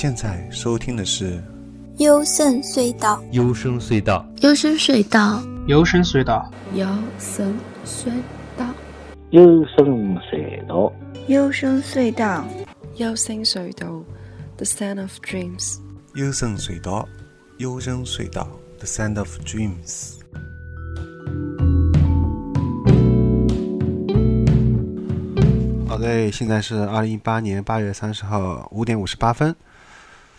现在收听的是《幽深隧道》。幽深隧道，幽深隧道，幽深隧道，幽深隧道，幽深隧道，幽深隧道，幽深隧道，The Sound of Dreams。幽深隧道，幽深隧道，The Sound of Dreams。好的，现在是二零一八年八月三十号五点五十八分。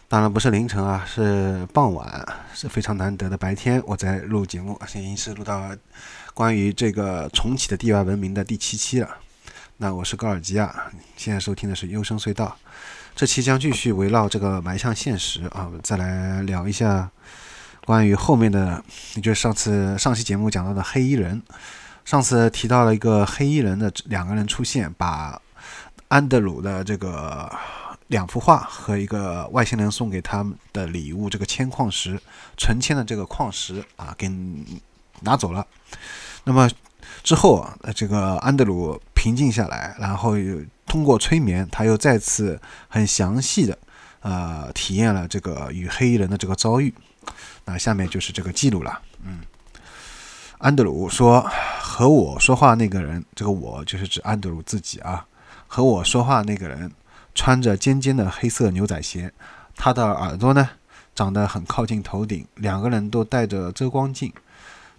当然不是凌晨啊，是傍晚，是非常难得的白天。我在录节目，现已经是录到关于这个重启的地外文明的第七期了。那我是高尔基啊，现在收听的是幽声隧道。这期将继续围绕这个埋向现实啊，再来聊一下关于后面的，也就是上次上期节目讲到的黑衣人。上次提到了一个黑衣人的两个人出现，把安德鲁的这个两幅画和一个外星人送给他们的礼物，这个铅矿石纯铅的这个矿石啊，给拿走了。那么之后啊，这个安德鲁平静下来，然后又通过催眠，他又再次很详细的呃体验了这个与黑衣人的这个遭遇。那下面就是这个记录了，嗯。安德鲁说：“和我说话那个人，这个我就是指安德鲁自己啊。和我说话那个人穿着尖尖的黑色牛仔鞋，他的耳朵呢长得很靠近头顶。两个人都戴着遮光镜，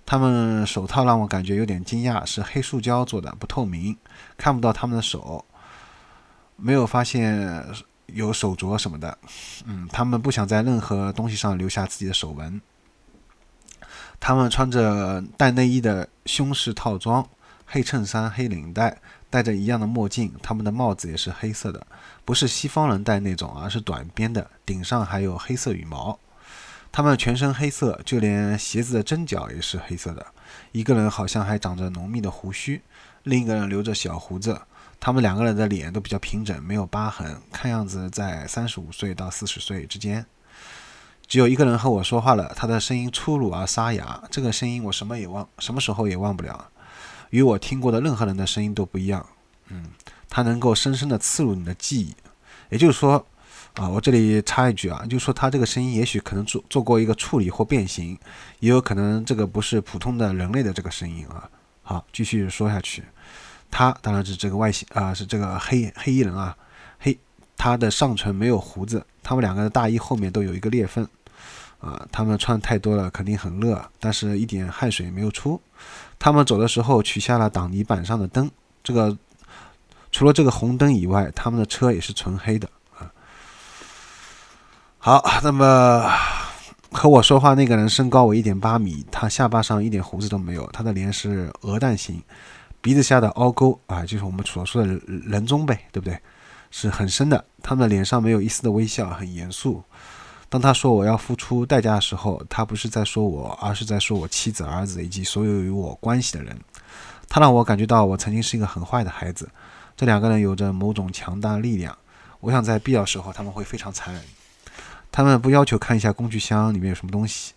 他们手套让我感觉有点惊讶，是黑塑胶做的，不透明，看不到他们的手，没有发现有手镯什么的。嗯，他们不想在任何东西上留下自己的手纹。”他们穿着带内衣的胸式套装，黑衬衫、黑领带，戴着一样的墨镜。他们的帽子也是黑色的，不是西方人戴那种，而是短边的，顶上还有黑色羽毛。他们全身黑色，就连鞋子的针脚也是黑色的。一个人好像还长着浓密的胡须，另一个人留着小胡子。他们两个人的脸都比较平整，没有疤痕，看样子在三十五岁到四十岁之间。只有一个人和我说话了，他的声音粗鲁而沙哑。这个声音我什么也忘，什么时候也忘不了，与我听过的任何人的声音都不一样。嗯，他能够深深地刺入你的记忆。也就是说，啊，我这里插一句啊，就是说他这个声音也许可能做做过一个处理或变形，也有可能这个不是普通的人类的这个声音啊。好，继续说下去。他当然是这个外形啊，是这个黑黑衣人啊，黑他的上唇没有胡子，他们两个的大衣后面都有一个裂缝。啊，他们穿太多了，肯定很热，但是一点汗水也没有出。他们走的时候取下了挡泥板上的灯，这个除了这个红灯以外，他们的车也是纯黑的啊。好，那么和我说话那个人身高为一点八米，他下巴上一点胡子都没有，他的脸是鹅蛋型，鼻子下的凹沟啊，就是我们所说的人中呗，对不对？是很深的。他们的脸上没有一丝的微笑，很严肃。当他说我要付出代价的时候，他不是在说我，而是在说我妻子、儿子以及所有与我关系的人。他让我感觉到我曾经是一个很坏的孩子。这两个人有着某种强大力量，我想在必要时候他们会非常残忍。他们不要求看一下工具箱里面有什么东西，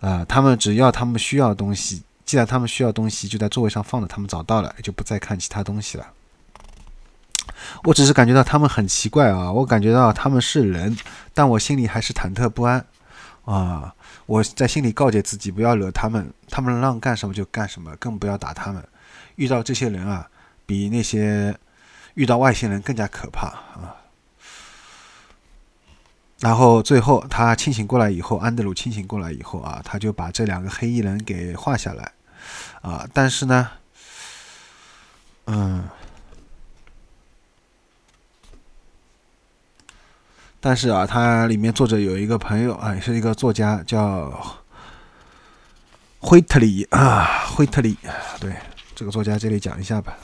呃，他们只要他们需要的东西。既然他们需要东西就在座位上放着，他们找到了就不再看其他东西了。我只是感觉到他们很奇怪啊，我感觉到他们是人，但我心里还是忐忑不安啊。我在心里告诫自己不要惹他们，他们让干什么就干什么，更不要打他们。遇到这些人啊，比那些遇到外星人更加可怕啊。然后最后他清醒过来以后，安德鲁清醒过来以后啊，他就把这两个黑衣人给画下来啊。但是呢，嗯。但是啊，它里面作者有一个朋友啊，也是一个作家，叫惠特里啊，惠特里，对这个作家这里讲一下吧，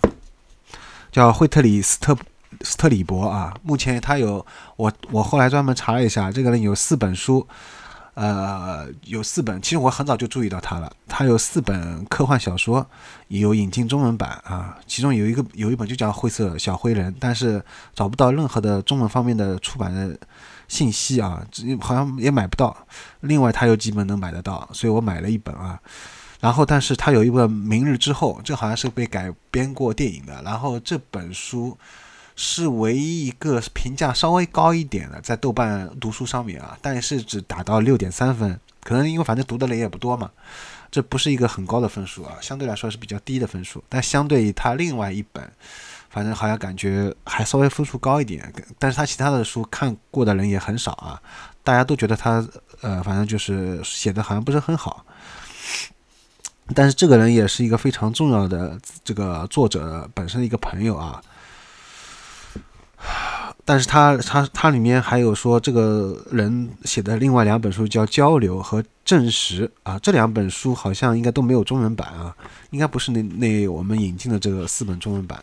叫惠特里斯特斯特里伯啊。目前他有我我后来专门查了一下，这个人有四本书。呃，有四本，其实我很早就注意到他了。他有四本科幻小说，有引进中文版啊。其中有一个有一本就叫《灰色小灰人》，但是找不到任何的中文方面的出版的信息啊，好像也买不到。另外，他有几本能买得到，所以我买了一本啊。然后，但是他有一本《明日之后》，这好像是被改编过电影的。然后这本书是唯一一个评价稍微高一点的，在豆瓣读书上面啊，但是只达到六点三分，可能因为反正读的人也不多嘛，这不是一个很高的分数啊，相对来说是比较低的分数。但相对于他另外一本，反正好像感觉还稍微分数高一点，但是他其他的书看过的人也很少啊，大家都觉得他呃，反正就是写的好像不是很好。但是这个人也是一个非常重要的这个作者本身的一个朋友啊。但是他他他里面还有说，这个人写的另外两本书叫《交流》和《证实》啊，这两本书好像应该都没有中文版啊，应该不是那 那我们引进的这个四本中文版，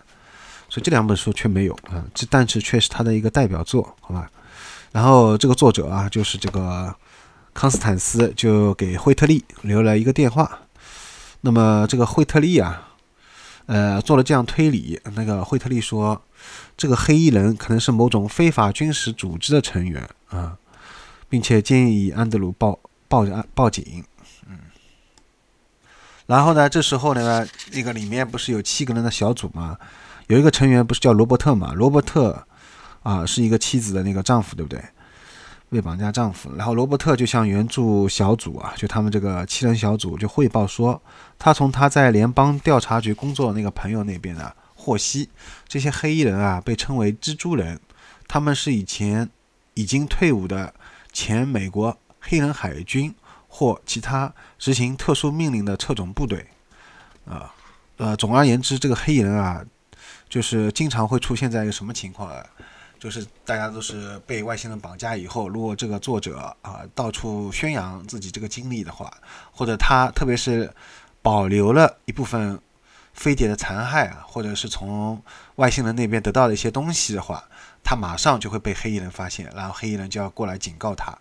所以这两本书却没有啊，这但是却是他的一个代表作，好吧？然后这个作者啊，就是这个康斯坦斯，就给惠特利留了一个电话。那么这个惠特利啊，呃，做了这样推理，那个惠特利说。这个黑衣人可能是某种非法军事组织的成员啊，并且建议安德鲁报报案报警。嗯，然后呢，这时候呢，那个里面不是有七个人的小组吗？有一个成员不是叫罗伯特嘛？罗伯特啊，是一个妻子的那个丈夫，对不对？被绑架丈夫。然后罗伯特就向援助小组啊，就他们这个七人小组就汇报说，他从他在联邦调查局工作的那个朋友那边呢。获悉这些黑衣人啊，被称为蜘蛛人，他们是以前已经退伍的前美国黑人海军或其他执行特殊命令的特种部队。啊，呃，总而言之，这个黑人啊，就是经常会出现在一个什么情况啊？就是大家都是被外星人绑架以后，如果这个作者啊到处宣扬自己这个经历的话，或者他特别是保留了一部分。飞碟的残骸啊，或者是从外星人那边得到的一些东西的话，他马上就会被黑衣人发现，然后黑衣人就要过来警告他，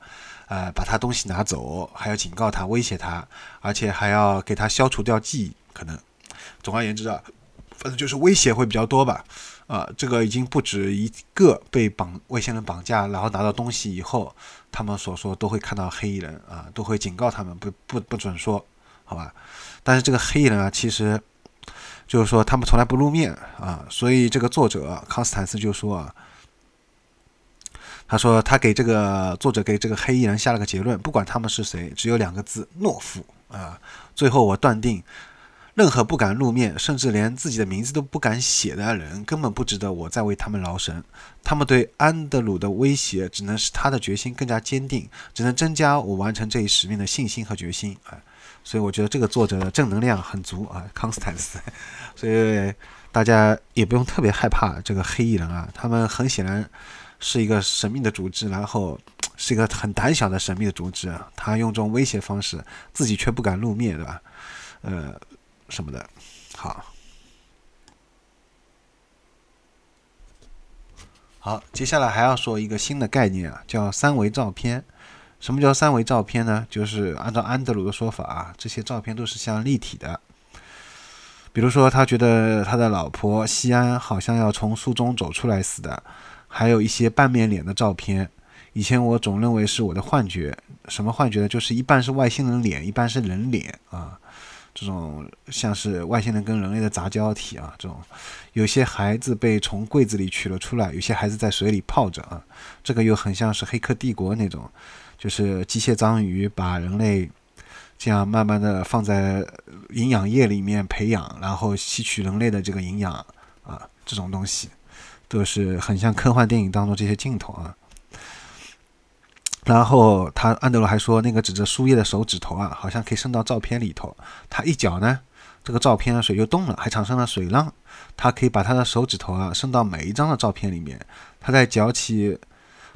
呃，把他东西拿走，还要警告他，威胁他，而且还要给他消除掉记忆。可能，总而言之啊，反正就是威胁会比较多吧。啊，这个已经不止一个被绑外星人绑架，然后拿到东西以后，他们所说都会看到黑衣人啊，都会警告他们不不不准说，好吧？但是这个黑衣人啊，其实。就是说，他们从来不露面啊，所以这个作者康斯坦斯就说啊，他说他给这个作者给这个黑衣人下了个结论，不管他们是谁，只有两个字：懦夫啊。最后我断定，任何不敢露面，甚至连自己的名字都不敢写的人，根本不值得我再为他们劳神。他们对安德鲁的威胁，只能使他的决心更加坚定，只能增加我完成这一使命的信心和决心啊。所以我觉得这个作者的正能量很足啊，康斯坦斯。所以大家也不用特别害怕这个黑衣人啊，他们很显然是一个神秘的组织，然后是一个很胆小的神秘的组织啊。他用这种威胁方式，自己却不敢露面，对吧？呃，什么的。好，好，接下来还要说一个新的概念啊，叫三维照片。什么叫三维照片呢？就是按照安德鲁的说法啊，这些照片都是像立体的。比如说，他觉得他的老婆西安好像要从书中走出来似的，还有一些半面脸的照片。以前我总认为是我的幻觉，什么幻觉呢？就是一半是外星人脸，一半是人脸啊，这种像是外星人跟人类的杂交体啊。这种有些孩子被从柜子里取了出来，有些孩子在水里泡着啊，这个又很像是《黑客帝国》那种。就是机械章鱼把人类这样慢慢的放在营养液里面培养，然后吸取人类的这个营养啊，这种东西都是很像科幻电影当中这些镜头啊。然后他安德鲁还说，那个指着树叶的手指头啊，好像可以伸到照片里头。他一搅呢，这个照片的水就动了，还产生了水浪。他可以把他的手指头啊伸到每一张的照片里面。他在搅起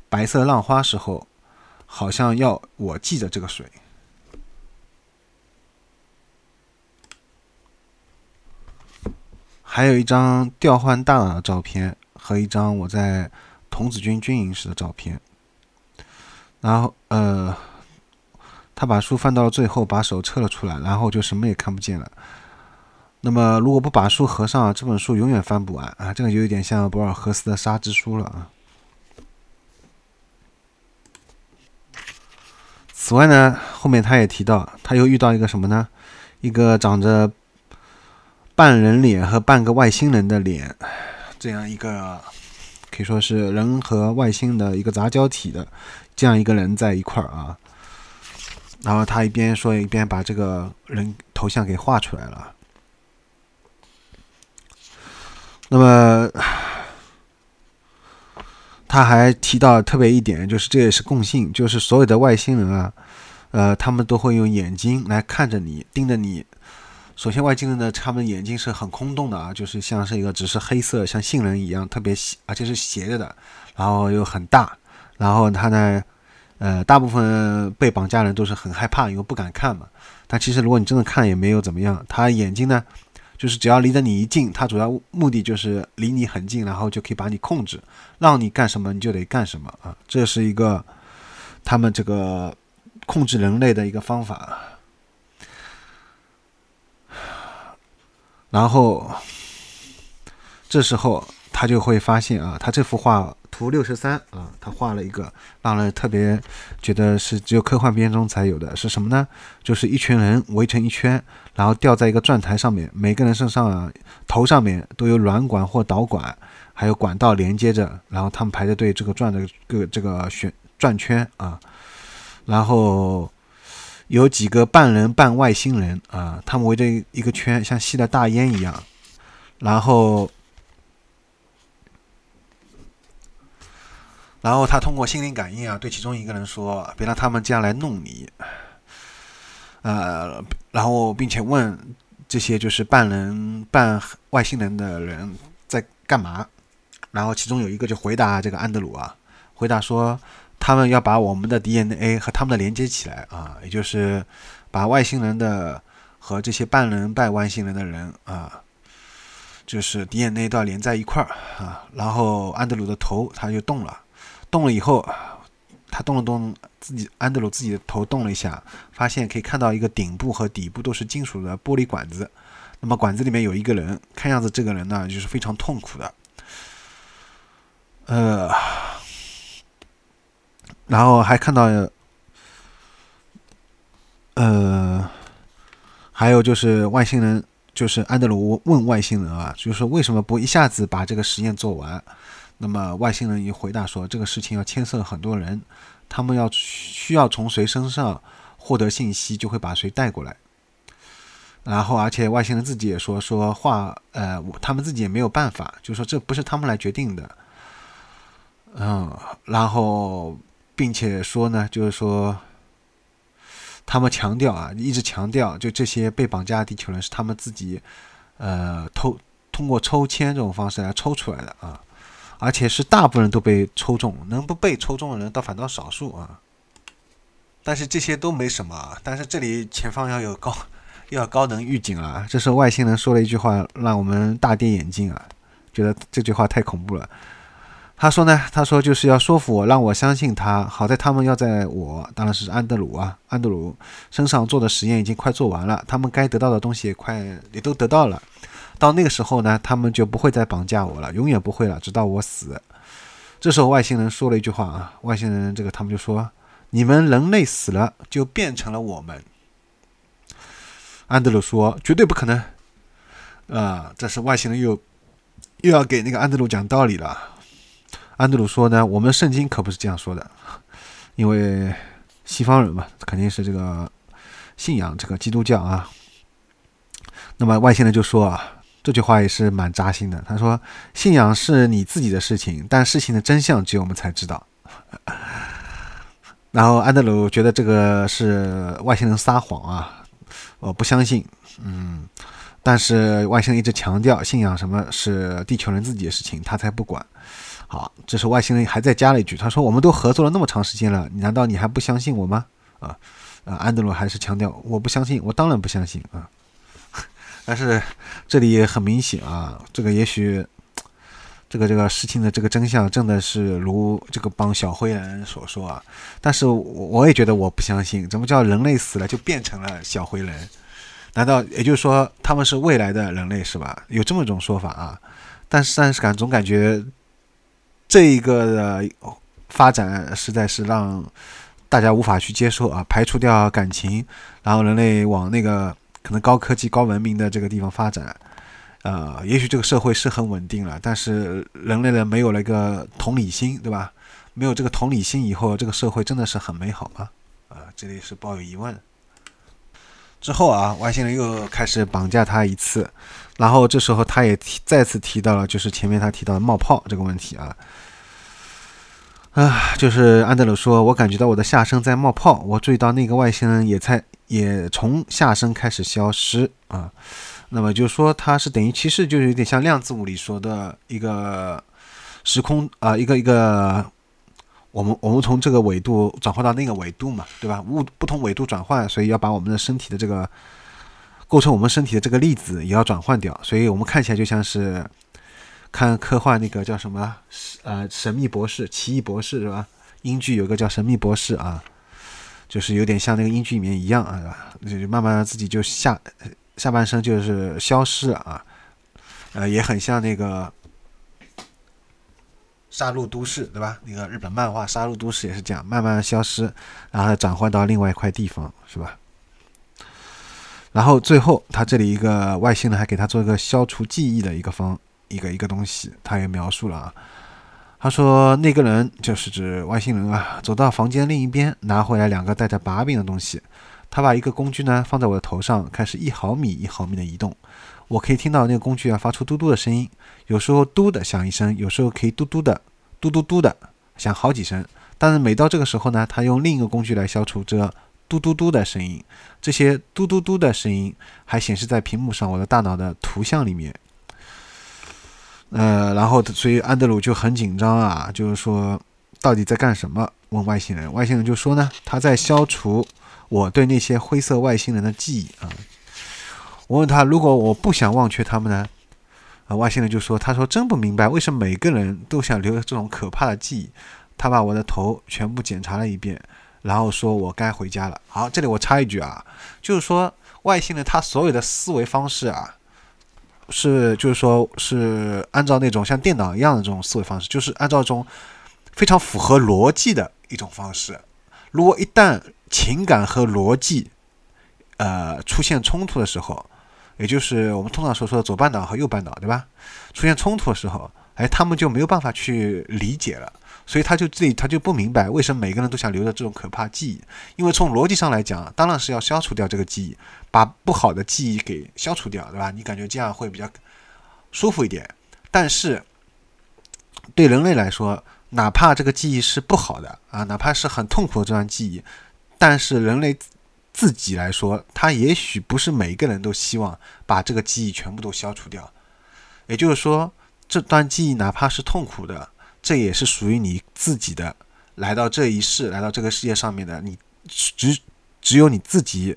白色浪花时候。好像要我记着这个水，还有一张调换大脑的照片和一张我在童子军军营时的照片。然后，呃，他把书翻到了最后，把手撤了出来，然后就什么也看不见了。那么，如果不把书合上，这本书永远翻不完啊！这个就有点像博尔赫斯的《沙之书》了啊。此外呢，后面他也提到，他又遇到一个什么呢？一个长着半人脸和半个外星人的脸，这样一个可以说是人和外星的一个杂交体的这样一个人在一块儿啊。然后他一边说一边把这个人头像给画出来了。那么他还提到特别一点，就是这也是共性，就是所有的外星人啊，呃，他们都会用眼睛来看着你，盯着你。首先，外星人的他们眼睛是很空洞的啊，就是像是一个只是黑色，像杏仁一样，特别斜，而且是斜着的，然后又很大。然后他呢，呃，大部分被绑架人都是很害怕，因为不敢看嘛。但其实如果你真的看，也没有怎么样。他眼睛呢，就是只要离得你一近，他主要目的就是离你很近，然后就可以把你控制，让你干什么你就得干什么啊。这是一个他们这个控制人类的一个方法。然后，这时候他就会发现啊，他这幅画图六十三啊，他画了一个让人特别觉得是只有科幻片中才有的，是什么呢？就是一群人围成一圈，然后吊在一个转台上面，每个人身上啊头上面都有软管或导管，还有管道连接着，然后他们排着队这个转的个这个旋转圈啊，然后。有几个半人半外星人啊，他们围着一个圈，像吸了大烟一样。然后，然后他通过心灵感应啊，对其中一个人说：“别让他们这样来弄你。”呃，然后并且问这些就是半人半外星人的人在干嘛。然后其中有一个就回答这个安德鲁啊，回答说。他们要把我们的 DNA 和他们的连接起来啊，也就是把外星人的和这些半人半外星人的人啊，就是 DNA 都要连在一块儿啊。然后安德鲁的头他就动了，动了以后，他动了动自己，安德鲁自己的头动了一下，发现可以看到一个顶部和底部都是金属的玻璃管子。那么管子里面有一个人，看样子这个人呢就是非常痛苦的，呃。然后还看到，呃，还有就是外星人，就是安德鲁问外星人啊，就是说为什么不一下子把这个实验做完？那么外星人一回答说，这个事情要牵涉很多人，他们要需要从谁身上获得信息，就会把谁带过来。然后而且外星人自己也说说话，呃，他们自己也没有办法，就说这不是他们来决定的。嗯，然后。并且说呢，就是说，他们强调啊，一直强调，就这些被绑架的地球人是他们自己，呃，偷通过抽签这种方式来抽出来的啊，而且是大部分人都被抽中，能不被抽中的人倒反倒少数啊。但是这些都没什么，但是这里前方要有高，要高能预警啊！这是外星人说了一句话，让我们大跌眼镜啊，觉得这句话太恐怖了。他说呢，他说就是要说服我，让我相信他。好在他们要在我，当然是安德鲁啊，安德鲁身上做的实验已经快做完了，他们该得到的东西也快也都得到了。到那个时候呢，他们就不会再绑架我了，永远不会了，直到我死。这时候外星人说了一句话啊，外星人这个他们就说：“你们人类死了就变成了我们。”安德鲁说：“绝对不可能。”啊，这是外星人又又要给那个安德鲁讲道理了。安德鲁说呢，我们圣经可不是这样说的，因为西方人嘛，肯定是这个信仰这个基督教啊。那么外星人就说啊，这句话也是蛮扎心的。他说，信仰是你自己的事情，但事情的真相只有我们才知道。然后安德鲁觉得这个是外星人撒谎啊，我不相信。嗯，但是外星人一直强调，信仰什么是地球人自己的事情，他才不管。好，这是外星人还再加了一句，他说：“我们都合作了那么长时间了，难道你还不相信我吗？”啊，啊，安德鲁还是强调：“我不相信，我当然不相信啊。”但是这里很明显啊，这个也许这个这个事情的这个真相真的是如这个帮小灰人所说啊，但是我也觉得我不相信，怎么叫人类死了就变成了小灰人？难道也就是说他们是未来的人类是吧？有这么一种说法啊？但是但是感总感觉。这一个的发展实在是让大家无法去接受啊！排除掉感情，然后人类往那个可能高科技、高文明的这个地方发展，呃，也许这个社会是很稳定了，但是人类呢没有了一个同理心，对吧？没有这个同理心以后，这个社会真的是很美好吗？啊，这里是抱有疑问。之后啊，外星人又开始绑架他一次，然后这时候他也提再次提到了，就是前面他提到的冒泡这个问题啊。啊，就是安德鲁说，我感觉到我的下身在冒泡，我注意到那个外星人也在，也从下身开始消失啊。那么就是说，它是等于其实就是有点像量子物理说的一个时空啊，一个一个，我们我们从这个纬度转换到那个纬度嘛，对吧？物不同纬度转换，所以要把我们的身体的这个构成我们身体的这个粒子也要转换掉，所以我们看起来就像是。看科幻那个叫什么？呃，神秘博士、奇异博士是吧？英剧有个叫神秘博士啊，就是有点像那个英剧里面一样啊，就慢慢自己就下下半身就是消失了啊，呃，也很像那个杀戮都市对吧？那个日本漫画杀戮都市也是这样，慢慢消失，然后转换到另外一块地方是吧？然后最后他这里一个外星人还给他做一个消除记忆的一个方。一个一个东西，他也描述了啊。他说那个人就是指外星人啊，走到房间另一边，拿回来两个带着把柄的东西。他把一个工具呢放在我的头上，开始一毫米一毫米的移动。我可以听到那个工具啊发出嘟嘟的声音，有时候嘟的响一声，有时候可以嘟嘟的嘟嘟嘟的响好几声。但是每到这个时候呢，他用另一个工具来消除这嘟嘟嘟的声音。这些嘟嘟嘟的声音还显示在屏幕上我的大脑的图像里面。呃，然后所以安德鲁就很紧张啊，就是说到底在干什么？问外星人，外星人就说呢，他在消除我对那些灰色外星人的记忆啊。我问他，如果我不想忘却他们呢？啊，外星人就说，他说真不明白为什么每个人都想留这种可怕的记忆。他把我的头全部检查了一遍，然后说我该回家了。好，这里我插一句啊，就是说外星人他所有的思维方式啊。是，就是说，是按照那种像电脑一样的这种思维方式，就是按照这种非常符合逻辑的一种方式。如果一旦情感和逻辑，呃，出现冲突的时候，也就是我们通常所说的左半脑和右半脑，对吧？出现冲突的时候，哎，他们就没有办法去理解了。所以他就自己他就不明白为什么每个人都想留着这种可怕记忆，因为从逻辑上来讲，当然是要消除掉这个记忆，把不好的记忆给消除掉，对吧？你感觉这样会比较舒服一点。但是对人类来说，哪怕这个记忆是不好的啊，哪怕是很痛苦的这段记忆，但是人类自己来说，他也许不是每一个人都希望把这个记忆全部都消除掉。也就是说，这段记忆哪怕是痛苦的。这也是属于你自己的，来到这一世，来到这个世界上面的，你只只有你自己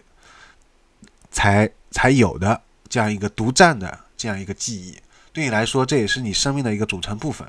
才才有的这样一个独占的这样一个记忆，对你来说，这也是你生命的一个组成部分。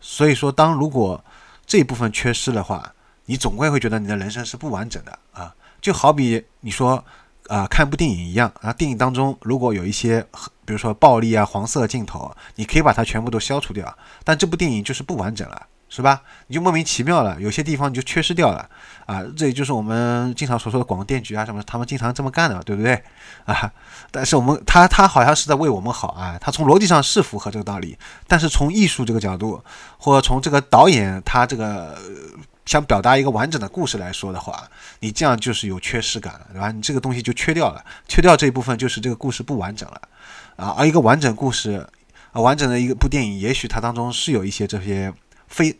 所以说，当如果这一部分缺失的话，你总归会觉得你的人生是不完整的啊。就好比你说。啊，看部电影一样啊，电影当中如果有一些，比如说暴力啊、黄色镜头，你可以把它全部都消除掉，但这部电影就是不完整了，是吧？你就莫名其妙了，有些地方你就缺失掉了啊，这也就是我们经常所说的广电局啊什么，他们经常这么干的，对不对啊？但是我们他他好像是在为我们好啊，他从逻辑上是符合这个道理，但是从艺术这个角度，或者从这个导演他这个。想表达一个完整的故事来说的话，你这样就是有缺失感了，对吧？你这个东西就缺掉了，缺掉这一部分就是这个故事不完整了啊。而一个完整故事，啊，完整的一个部电影，也许它当中是有一些这些非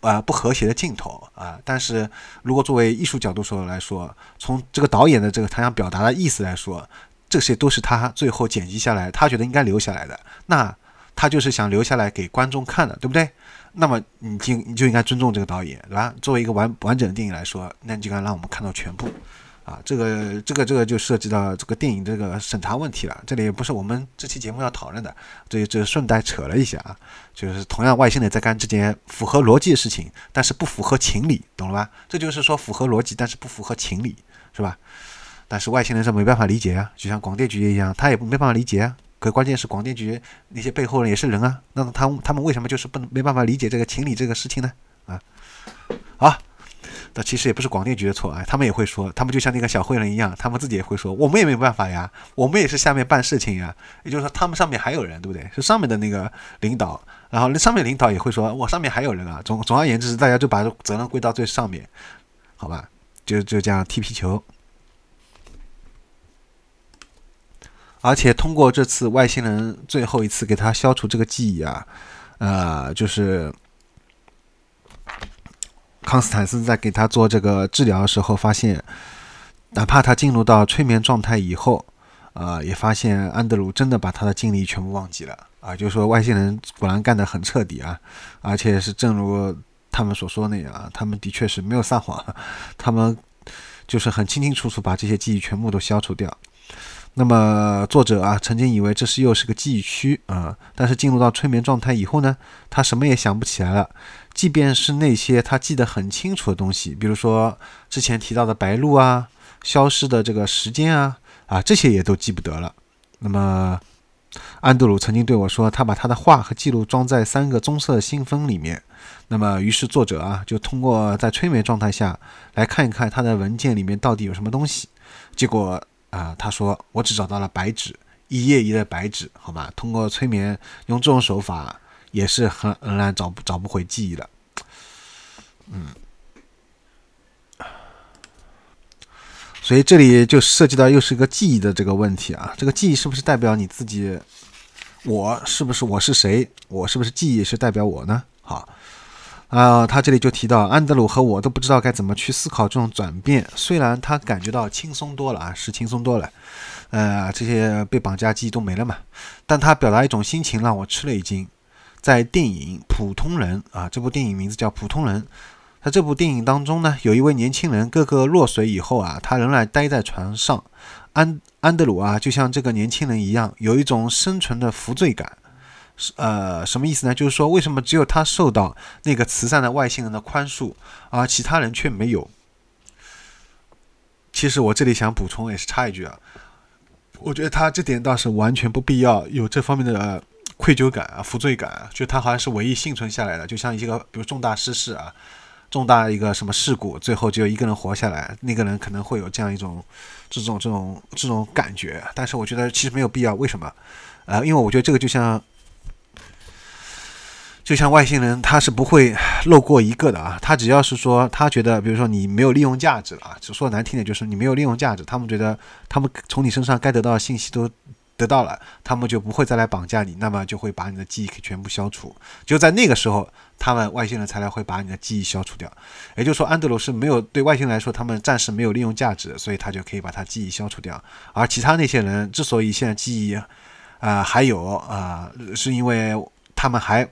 啊不和谐的镜头啊，但是如果作为艺术角度说来说，从这个导演的这个他想表达的意思来说，这些都是他最后剪辑下来，他觉得应该留下来的，那他就是想留下来给观众看的，对不对？那么你就你就应该尊重这个导演，对吧？作为一个完完整的电影来说，那你就该让我们看到全部，啊，这个这个这个就涉及到这个电影这个审查问题了。这里也不是我们这期节目要讨论的，这这顺带扯了一下啊，就是同样外星人在干这件符合逻辑的事情，但是不符合情理，懂了吧？这就是说符合逻辑，但是不符合情理，是吧？但是外星人是没办法理解啊，就像广电局一样，他也没办法理解啊。可关键是广电局那些背后人也是人啊，那他他们为什么就是不能没办法理解这个情理这个事情呢？啊，好，但其实也不是广电局的错啊，他们也会说，他们就像那个小灰人一样，他们自己也会说，我们也没办法呀，我们也是下面办事情呀。也就是说，他们上面还有人，对不对？是上面的那个领导，然后那上面领导也会说，我上面还有人啊。总总而言之，大家就把责任归到最上面，好吧？就就这样踢皮球。而且通过这次外星人最后一次给他消除这个记忆啊，呃，就是康斯坦斯在给他做这个治疗的时候，发现哪怕他进入到催眠状态以后，呃，也发现安德鲁真的把他的经历全部忘记了啊，就是说外星人果然干得很彻底啊，而且是正如他们所说那样啊，他们的确是没有撒谎，他们就是很清清楚楚把这些记忆全部都消除掉。那么作者啊，曾经以为这是又是个记忆区啊，但是进入到催眠状态以后呢，他什么也想不起来了。即便是那些他记得很清楚的东西，比如说之前提到的白鹿啊、消失的这个时间啊啊，这些也都记不得了。那么安德鲁曾经对我说，他把他的画和记录装在三个棕色信封里面。那么于是作者啊，就通过在催眠状态下来看一看他的文件里面到底有什么东西。结果。啊，他说我只找到了白纸，一页一页的白纸，好吧。通过催眠，用这种手法也是很仍然找不找不回记忆的。嗯，所以这里就涉及到又是一个记忆的这个问题啊。这个记忆是不是代表你自己？我是不是我是谁？我是不是记忆是代表我呢？好。啊，他这里就提到安德鲁和我都不知道该怎么去思考这种转变。虽然他感觉到轻松多了啊，是轻松多了，呃，这些被绑架记忆都没了嘛。但他表达一种心情让我吃了一惊。在电影《普通人》啊，这部电影名字叫《普通人》。在这部电影当中呢，有一位年轻人个个落水以后啊，他仍然待在船上。安安德鲁啊，就像这个年轻人一样，有一种生存的负罪感。呃，什么意思呢？就是说，为什么只有他受到那个慈善的外星人的宽恕，而其他人却没有？其实我这里想补充，也是插一句啊，我觉得他这点倒是完全不必要有这方面的愧疚感啊、负罪感啊，就他好像是唯一幸存下来的，就像一个比如重大失事啊、重大一个什么事故，最后只有一个人活下来，那个人可能会有这样一种这种这种这种感觉。但是我觉得其实没有必要，为什么？呃，因为我觉得这个就像。就像外星人，他是不会漏过一个的啊！他只要是说他觉得，比如说你没有利用价值啊，就说难听点，就是你没有利用价值，他们觉得他们从你身上该得到的信息都得到了，他们就不会再来绑架你，那么就会把你的记忆全部消除。就在那个时候，他们外星人才来会把你的记忆消除掉。也就是说，安德鲁是没有对外星人来说，他们暂时没有利用价值，所以他就可以把他记忆消除掉。而其他那些人之所以现在记忆啊还有啊，是因为他们还。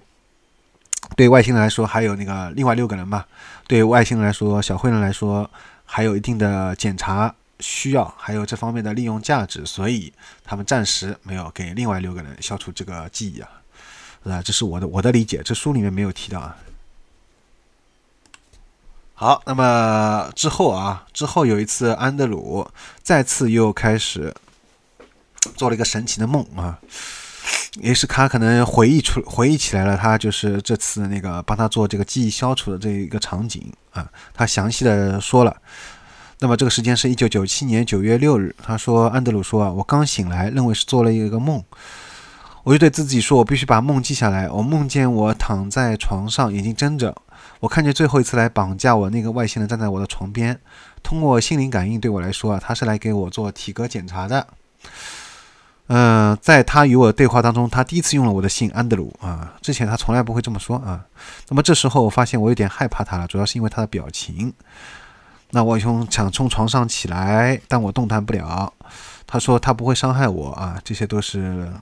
对外星人来说，还有那个另外六个人嘛？对外星人来说，小灰人来说，还有一定的检查需要，还有这方面的利用价值，所以他们暂时没有给另外六个人消除这个记忆啊。啊，这是我的我的理解，这书里面没有提到啊。好，那么之后啊，之后有一次，安德鲁再次又开始做了一个神奇的梦啊。也是他可能回忆出回忆起来了，他就是这次那个帮他做这个记忆消除的这一个场景啊，他详细的说了。那么这个时间是一九九七年九月六日，他说安德鲁说啊，我刚醒来，认为是做了一个梦，我就对自己说，我必须把梦记下来。我梦见我躺在床上，眼睛睁着，我看见最后一次来绑架我那个外星人站在我的床边，通过心灵感应对我来说啊，他是来给我做体格检查的。嗯，在他与我对话当中，他第一次用了我的姓安德鲁啊，之前他从来不会这么说啊。那么这时候我发现我有点害怕他了，主要是因为他的表情。那我从想从床上起来，但我动弹不了。他说他不会伤害我啊，这些都是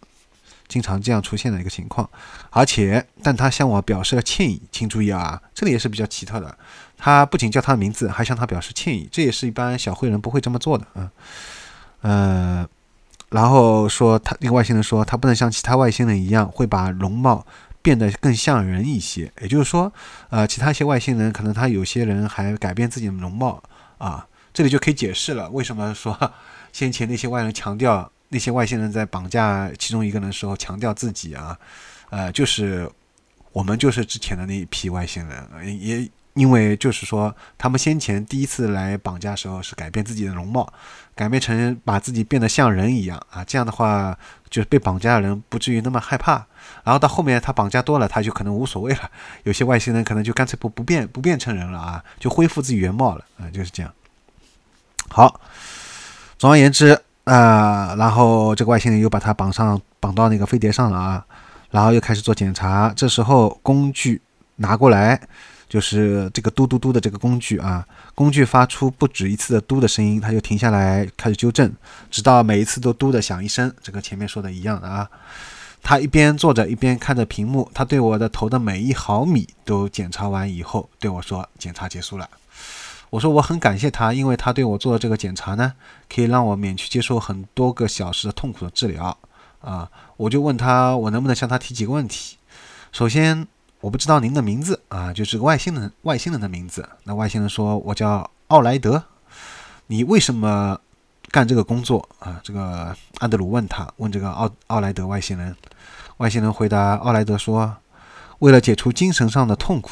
经常这样出现的一个情况。而且，但他向我表示了歉意，请注意啊，这里也是比较奇特的。他不仅叫他的名字，还向他表示歉意，这也是一般小灰人不会这么做的啊。呃。然后说他那个外星人说他不能像其他外星人一样会把容貌变得更像人一些，也就是说，呃，其他一些外星人可能他有些人还改变自己的容貌啊，这里就可以解释了为什么说先前那些外人强调那些外星人在绑架其中一个人的时候强调自己啊，呃，就是我们就是之前的那一批外星人，也因为就是说，他们先前第一次来绑架的时候是改变自己的容貌，改变成把自己变得像人一样啊，这样的话，就是被绑架的人不至于那么害怕。然后到后面他绑架多了，他就可能无所谓了。有些外星人可能就干脆不不变不变成人了啊，就恢复自己原貌了啊，就是这样。好，总而言之啊，然后这个外星人又把他绑上绑到那个飞碟上了啊，然后又开始做检查。这时候工具拿过来。就是这个嘟嘟嘟的这个工具啊，工具发出不止一次的嘟的声音，它就停下来开始纠正，直到每一次都嘟的响一声。这个前面说的一样的啊。他一边坐着一边看着屏幕，他对我的头的每一毫米都检查完以后对我说：“检查结束了。”我说：“我很感谢他，因为他对我做的这个检查呢，可以让我免去接受很多个小时的痛苦的治疗啊。”我就问他，我能不能向他提几个问题？首先。我不知道您的名字啊，就是个外星人，外星人的名字。那外星人说：“我叫奥莱德。”你为什么干这个工作啊？这个安德鲁问他，问这个奥奥莱德外星人。外星人回答奥莱德说：“为了解除精神上的痛苦。”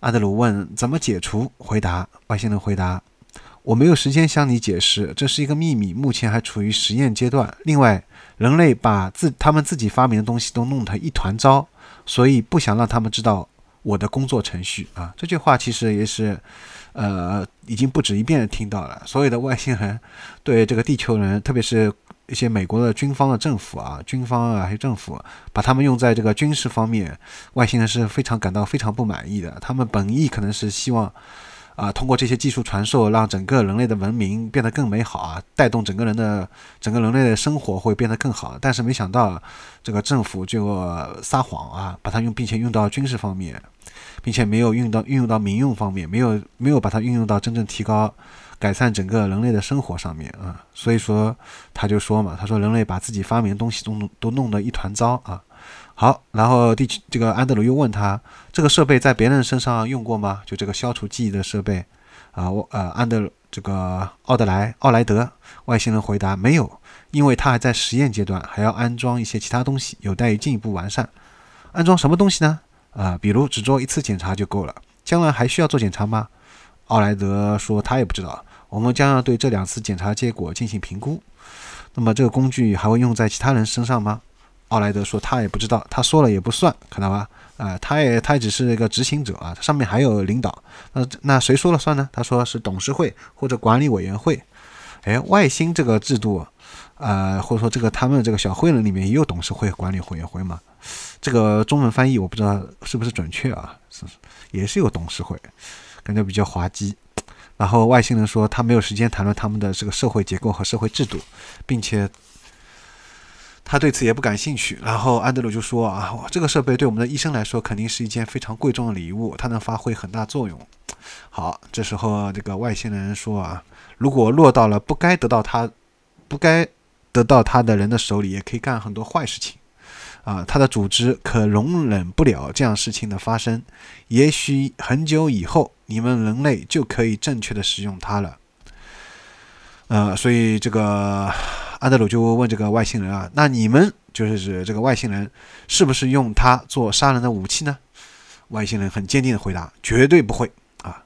安德鲁问：“怎么解除？”回答外星人回答：“我没有时间向你解释，这是一个秘密，目前还处于实验阶段。另外，人类把自他们自己发明的东西都弄得一团糟。”所以不想让他们知道我的工作程序啊！这句话其实也是，呃，已经不止一遍听到了。所有的外星人对这个地球人，特别是一些美国的军方的政府啊、军方啊还有政府，把他们用在这个军事方面，外星人是非常感到非常不满意的。他们本意可能是希望。啊，通过这些技术传授，让整个人类的文明变得更美好啊，带动整个人的整个人类的生活会变得更好。但是没想到，这个政府就撒谎啊，把它用，并且用到军事方面，并且没有运到运用到民用方面，没有没有把它运用到真正提高、改善整个人类的生活上面啊。所以说，他就说嘛，他说人类把自己发明的东西都都弄得一团糟啊。好，然后第这个安德鲁又问他，这个设备在别人身上用过吗？就这个消除记忆的设备，啊，我呃，安德这个奥德莱奥莱德外星人回答没有，因为他还在实验阶段，还要安装一些其他东西，有待于进一步完善。安装什么东西呢？啊，比如只做一次检查就够了，将来还需要做检查吗？奥莱德说他也不知道，我们将要对这两次检查结果进行评估。那么这个工具还会用在其他人身上吗？奥莱德说：“他也不知道，他说了也不算，看到吧？啊，他也他只是一个执行者啊，上面还有领导。那那谁说了算呢？他说是董事会或者管理委员会。哎，外星这个制度，呃，或者说这个他们这个小会人里面也有董事会、管理委员会嘛？这个中文翻译我不知道是不是准确啊？是也是有董事会，感觉比较滑稽。然后外星人说他没有时间谈论他们的这个社会结构和社会制度，并且。”他对此也不感兴趣。然后安德鲁就说：“啊，这个设备对我们的医生来说肯定是一件非常贵重的礼物，它能发挥很大作用。”好，这时候这个外星人说：“啊，如果落到了不该得到他、不该得到他的人的手里，也可以干很多坏事情。啊，他的组织可容忍不了这样事情的发生。也许很久以后，你们人类就可以正确的使用它了。”呃，所以这个。安德鲁就问这个外星人啊，那你们就是指这个外星人，是不是用它做杀人的武器呢？外星人很坚定的回答：绝对不会啊！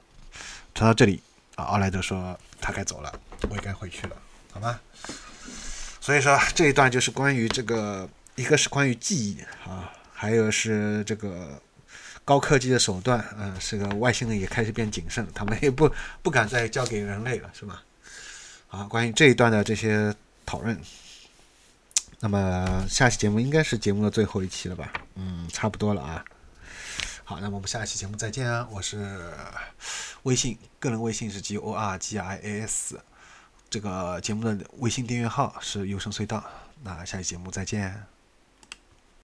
传到这里啊，奥莱德说他该走了，我也该回去了，好吗？所以说这一段就是关于这个，一个是关于记忆啊，还有是这个高科技的手段，嗯，这个外星人也开始变谨慎，他们也不不敢再交给人类了，是吧？好，关于这一段的这些。讨论，那么下期节目应该是节目的最后一期了吧？嗯，差不多了啊。好，那么我们下期节目再见啊！我是微信个人微信是 G O R G I A S，这个节目的微信订阅号是优声隧道。那下期节目再见。